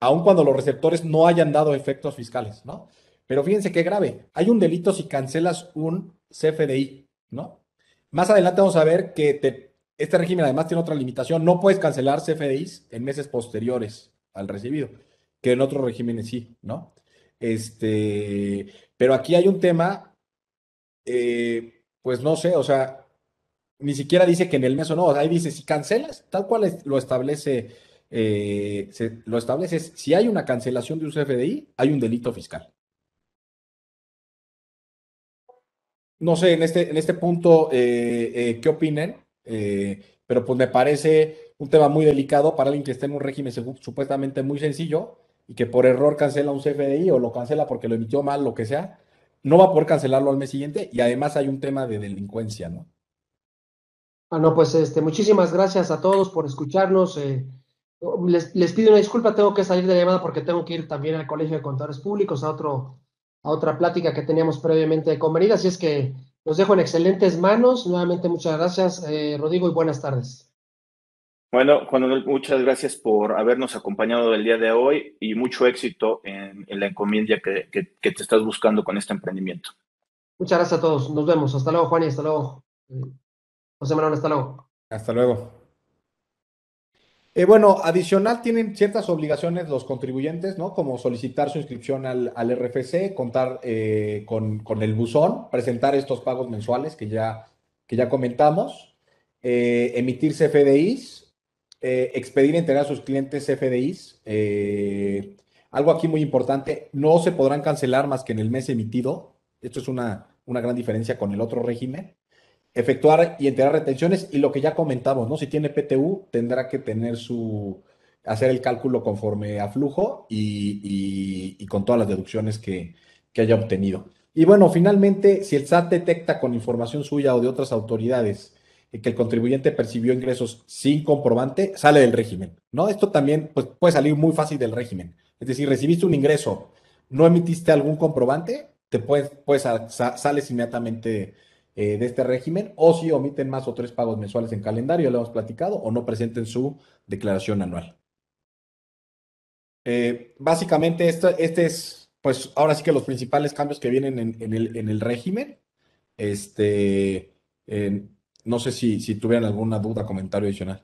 aun cuando los receptores no hayan dado efectos fiscales, ¿no? Pero fíjense qué grave. Hay un delito si cancelas un CFDI, ¿no? Más adelante vamos a ver que este régimen además tiene otra limitación. No puedes cancelar CFDIs en meses posteriores al recibido, que en otros regímenes sí, ¿no? Este, pero aquí hay un tema, eh, pues no sé, o sea, ni siquiera dice que en el mes o no, ahí dice, si cancelas, tal cual lo establece, eh, lo establece, si hay una cancelación de un CFDI, hay un delito fiscal. No sé, en este, en este punto, eh, eh, ¿qué opinen? pero pues me parece un tema muy delicado para alguien que esté en un régimen supuestamente muy sencillo y que por error cancela un CFDI o lo cancela porque lo emitió mal, lo que sea, no va a poder cancelarlo al mes siguiente y además hay un tema de delincuencia, ¿no? Bueno, pues este, muchísimas gracias a todos por escucharnos. Eh, les, pido una disculpa, tengo que salir de la llamada porque tengo que ir también al Colegio de Contadores Públicos a, otro, a otra plática que teníamos previamente convenida. Así es que los dejo en excelentes manos. Nuevamente, muchas gracias, eh, Rodrigo, y buenas tardes. Bueno, Juan muchas gracias por habernos acompañado el día de hoy y mucho éxito en, la encomienda que, que, que te estás buscando con este emprendimiento. Muchas gracias a todos. Nos vemos. Hasta luego, Juan, y hasta luego. José Manuel, hasta luego. Hasta luego. Eh, bueno, adicional tienen ciertas obligaciones los contribuyentes, ¿no? Como solicitar su inscripción al, RFC, contar eh, con, el buzón, presentar estos pagos mensuales que ya, que ya comentamos, eh, emitir CFDIs, expedir y entregar a sus clientes CFDIs. algo aquí muy importante, no se podrán cancelar más que en el mes emitido. Esto es una, una gran diferencia con el otro régimen efectuar y entregar retenciones y lo que ya comentamos, ¿no? Si tiene PTU, tendrá que tener su, hacer el cálculo conforme a flujo y, con todas las deducciones que, haya obtenido. Y bueno, finalmente, si el SAT detecta con información suya o de otras autoridades que el contribuyente percibió ingresos sin comprobante, sale del régimen, ¿no? Esto también pues, puede salir muy fácil del régimen. Es decir, recibiste un ingreso, no emitiste algún comprobante, te puedes, pues, sales inmediatamente eh, de este régimen, o si omiten más o tres pagos mensuales en calendario, lo hemos platicado, o no presenten su declaración anual. Eh, básicamente, este, este es pues ahora sí que los principales cambios que vienen en, el, en el, régimen. Este, no sé si, si tuvieran alguna duda, comentario adicional.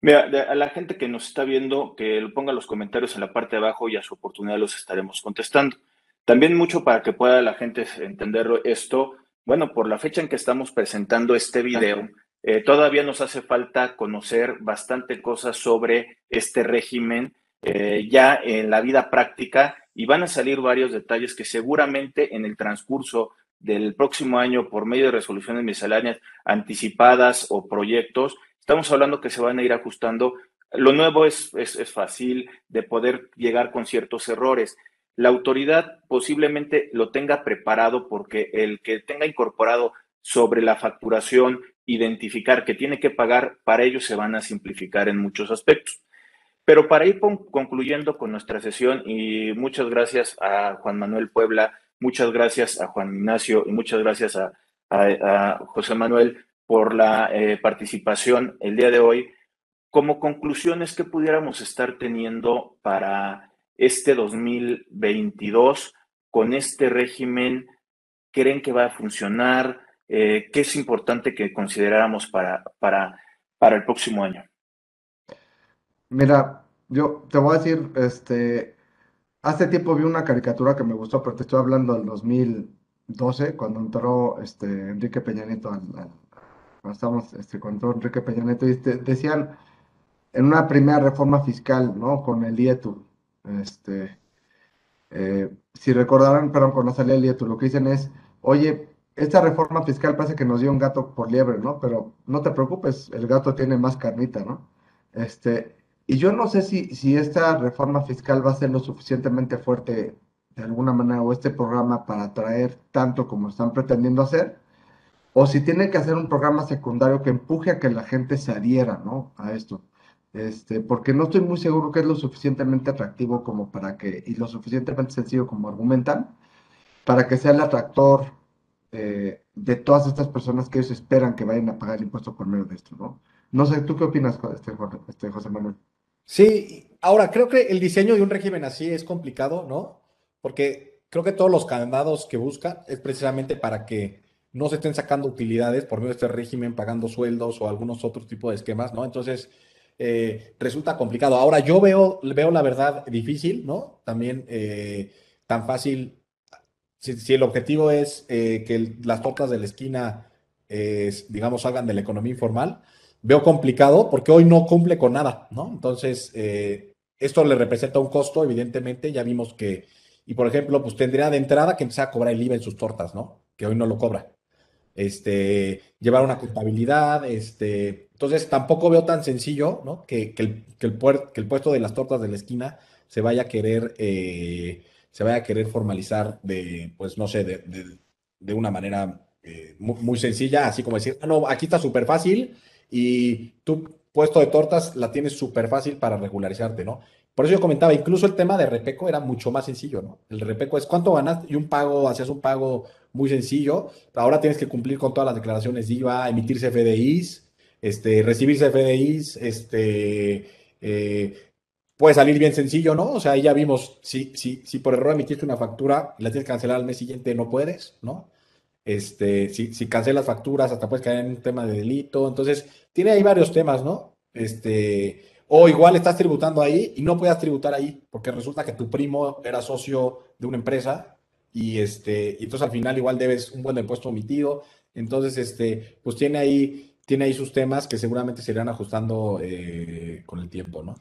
Mira, a la gente que nos está viendo, que lo ponga los comentarios en la parte de abajo y a su oportunidad los estaremos contestando. También mucho para que pueda la gente entender esto. Bueno, por la fecha en que estamos presentando este video, eh, todavía nos hace falta conocer bastante cosas sobre este régimen eh, ya en la vida práctica y van a salir varios detalles que seguramente en el transcurso del próximo año por medio de resoluciones misceláneas anticipadas o proyectos Estamos hablando que se van a ir ajustando. Lo nuevo es, es, fácil de poder llegar con ciertos errores. La autoridad posiblemente lo tenga preparado porque el que tenga incorporado sobre la facturación, identificar que tiene que pagar, para ello se van a simplificar en muchos aspectos. Pero para ir concluyendo con nuestra sesión, y muchas gracias a Juan Manuel Puebla, muchas gracias a Juan Ignacio y muchas gracias a, José Manuel por la eh, participación el día de hoy. Como conclusiones que pudiéramos estar teniendo para este 2022 con este régimen, ¿creen que va a funcionar? Eh, ¿Qué es importante que consideráramos para, para, para el próximo año? Mira, yo te voy a decir, este, hace tiempo vi una caricatura que me gustó, pero te estoy hablando del 2012, cuando entró este, Enrique Peña Nieto cuando estábamos este, con todo Enrique Peña Nieto, decían en una primera reforma fiscal, ¿no? Con el IETU, este, eh, si recordarán, perdón, cuando salía el IETU, lo que dicen es, oye, esta reforma fiscal parece que nos dio un gato por liebre, ¿no? Pero no te preocupes, el gato tiene más carnita, ¿no? Este, y yo no sé si, si esta reforma fiscal va a ser lo suficientemente fuerte de alguna manera o este programa para atraer tanto como están pretendiendo hacer, o si tiene que hacer un programa secundario que empuje a que la gente se adhiera, ¿no? A esto. Este, porque no estoy muy seguro que es lo suficientemente atractivo como para que, y lo suficientemente sencillo como argumentan, para que sea el atractor eh, de todas estas personas que ellos esperan que vayan a pagar el impuesto por medio de esto, ¿no? No sé, ¿tú qué opinas, este, este, José Manuel? Sí, ahora creo que el diseño de un régimen así es complicado, ¿no? Porque creo que todos los candados que busca es precisamente para que no se estén sacando utilidades por medio de este régimen, pagando sueldos o algunos otros tipos de esquemas, ¿no? Entonces, eh, resulta complicado. Ahora, yo veo, veo la verdad difícil, ¿no? También eh, tan fácil, si, el objetivo es eh, que las tortas de la esquina, digamos, salgan de la economía informal, veo complicado porque hoy no cumple con nada, ¿no? Entonces, esto le representa un costo, evidentemente, ya vimos que, y por ejemplo, pues tendría de entrada que empezar a cobrar el IVA en sus tortas, ¿no? Que hoy no lo cobra este, llevar una culpabilidad, este, entonces tampoco veo tan sencillo, ¿no? Que, el, puesto de las tortas de la esquina se vaya a querer, eh, se vaya a querer formalizar de, pues no sé, de, una manera eh, muy, sencilla, así como decir, ah, no, aquí está súper fácil y tu puesto de tortas la tienes súper fácil para regularizarte, ¿no? Por eso yo comentaba, incluso el tema de repeco era mucho más sencillo, ¿no? El repeco es cuánto ganas y un pago, hacías un pago muy sencillo. Ahora tienes que cumplir con todas las declaraciones de IVA, emitir CFDIs, este, recibir CFDIs, este, eh, puede salir bien sencillo, ¿no? O sea, ahí ya vimos, si, si, si por error emitiste una factura y la tienes que cancelar al mes siguiente, no puedes, ¿no? Este, si, si cancelas facturas, hasta puedes caer en un tema de delito. Entonces, tiene ahí varios temas, ¿no? Este, o igual estás tributando ahí y no puedas tributar ahí, porque resulta que tu primo era socio de una empresa y este, y entonces al final igual debes un buen impuesto omitido. Entonces, este, pues tiene ahí, tiene ahí sus temas que seguramente se irán ajustando eh, con el tiempo, ¿no?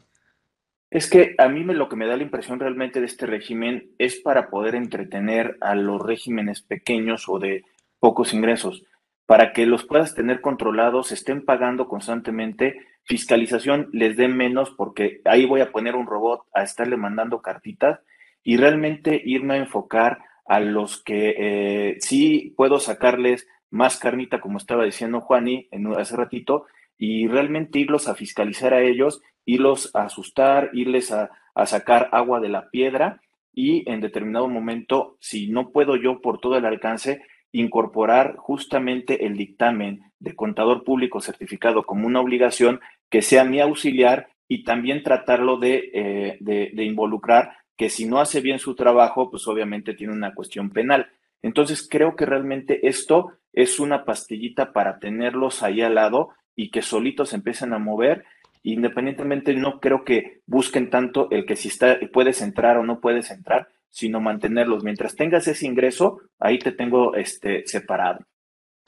Es que a mí me, lo que me da la impresión realmente de este régimen es para poder entretener a los regímenes pequeños o de pocos ingresos, para que los puedas tener controlados, estén pagando constantemente, fiscalización les dé menos porque ahí voy a poner un robot a estarle mandando cartitas y realmente irme a enfocar a los que eh, sí puedo sacarles más carnita, como estaba diciendo Juani en, hace ratito, y realmente irlos a fiscalizar a ellos, irlos a asustar, irles a, sacar agua de la piedra y en determinado momento, si no puedo yo por todo el alcance, incorporar justamente el dictamen de contador público certificado como una obligación que sea mi auxiliar y también tratarlo de, eh, de, de involucrar que si no hace bien su trabajo, pues obviamente tiene una cuestión penal. Entonces creo que realmente esto es una pastillita para tenerlos ahí al lado y que solitos empiecen a mover. Independientemente, no creo que busquen tanto el que si está, puedes entrar o no puedes entrar, sino mantenerlos. Mientras tengas ese ingreso, ahí te tengo este, separado.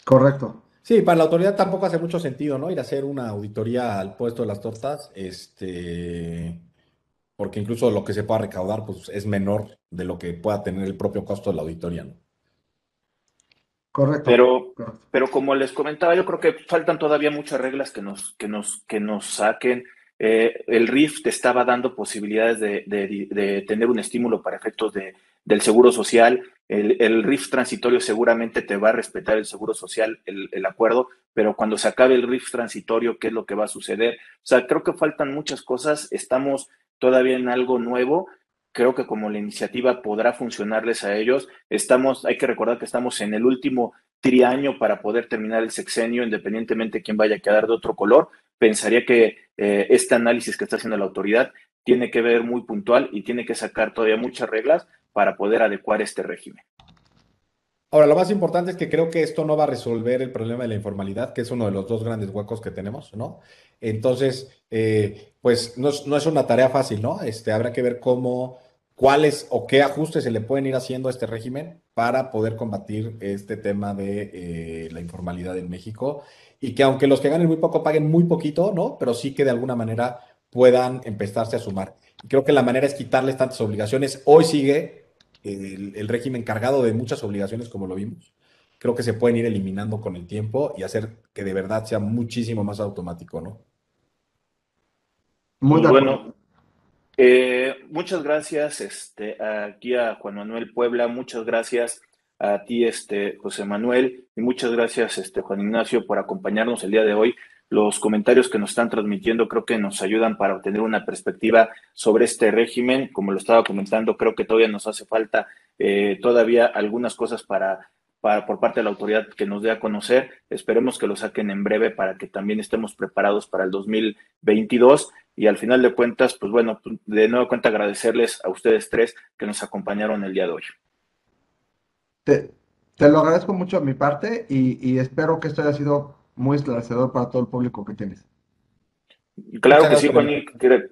Correcto. Sí, para la autoridad tampoco hace mucho sentido, ¿no? Ir a hacer una auditoría al puesto de las tortas, este, porque incluso lo que se pueda recaudar, pues es menor de lo que pueda tener el propio costo de la auditoría, ¿no? Correcto. Pero, pero como les comentaba, yo creo que faltan todavía muchas reglas que nos, que nos, que nos saquen. Eh, el RIF te estaba dando posibilidades de, de, tener un estímulo para efectos de, del seguro social. El, el, RIF transitorio seguramente te va a respetar el seguro social, el, el, acuerdo, pero cuando se acabe el RIF transitorio, ¿qué es lo que va a suceder? O sea, creo que faltan muchas cosas. Estamos todavía en algo nuevo creo que como la iniciativa podrá funcionarles a ellos. Estamos, hay que recordar que estamos en el último triaño para poder terminar el sexenio, independientemente de quién vaya a quedar de otro color. Pensaría que eh, este análisis que está haciendo la autoridad tiene que ver muy puntual y tiene que sacar todavía muchas reglas para poder adecuar este régimen. Ahora, lo más importante es que creo que esto no va a resolver el problema de la informalidad, que es uno de los dos grandes huecos que tenemos, ¿no? Entonces, eh, pues no es, no es, una tarea fácil, ¿no? Este, habrá que ver cómo cuáles o qué ajustes se le pueden ir haciendo a este régimen para poder combatir este tema de eh, la informalidad en México y que aunque los que ganen muy poco paguen muy poquito, ¿no? Pero sí que de alguna manera puedan empezarse a sumar. Y creo que la manera es quitarles tantas obligaciones. Hoy sigue el, el régimen cargado de muchas obligaciones, como lo vimos. Creo que se pueden ir eliminando con el tiempo y hacer que de verdad sea muchísimo más automático, ¿no? Muy bueno. Eh, muchas gracias este, aquí a Juan Manuel Puebla, muchas gracias a ti, este, José Manuel, y muchas gracias, este, Juan Ignacio, por acompañarnos el día de hoy. Los comentarios que nos están transmitiendo creo que nos ayudan para obtener una perspectiva sobre este régimen. Como lo estaba comentando, creo que todavía nos hace falta eh, todavía algunas cosas para para, por parte de la autoridad que nos dé a conocer. Esperemos que lo saquen en breve para que también estemos preparados para el 2022. Y al final de cuentas, pues bueno, de nuevo cuenta agradecerles a ustedes tres que nos acompañaron el día de hoy. Te, te lo agradezco mucho a mi parte y, espero que esto haya sido muy esclarecedor para todo el público que tienes. Claro que sí, Juan, que,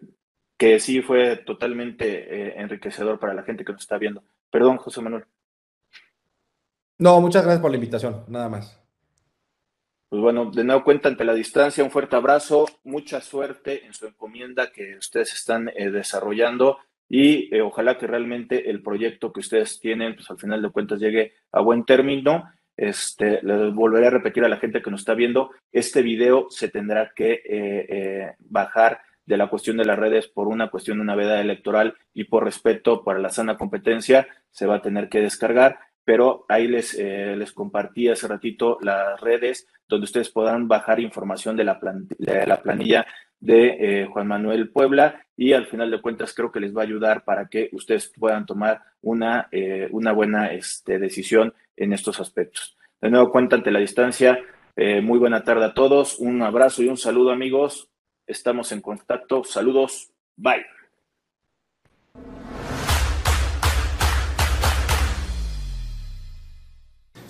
que, sí fue totalmente eh, enriquecedor para la gente que nos está viendo. Perdón, José Manuel. No, muchas gracias por la invitación, nada más. Pues bueno, de nuevo cuenta ante la distancia, un fuerte abrazo, mucha suerte en su encomienda que ustedes están eh, desarrollando y eh, ojalá que realmente el proyecto que ustedes tienen, pues al final de cuentas llegue a buen término. Este, les volveré a repetir a la gente que nos está viendo, este video se tendrá que eh, bajar de la cuestión de las redes por una cuestión de una veda electoral y por respeto para la sana competencia, se va a tener que descargar pero ahí les, eh, les compartí hace ratito las redes donde ustedes podrán bajar información de la, de la planilla de eh, Juan Manuel Puebla y al final de cuentas creo que les va a ayudar para que ustedes puedan tomar una, eh, una buena este, decisión en estos aspectos. De nuevo, cuenta ante la distancia. muy buena tarde a todos. Un abrazo y un saludo amigos. Estamos en contacto. Saludos. Bye.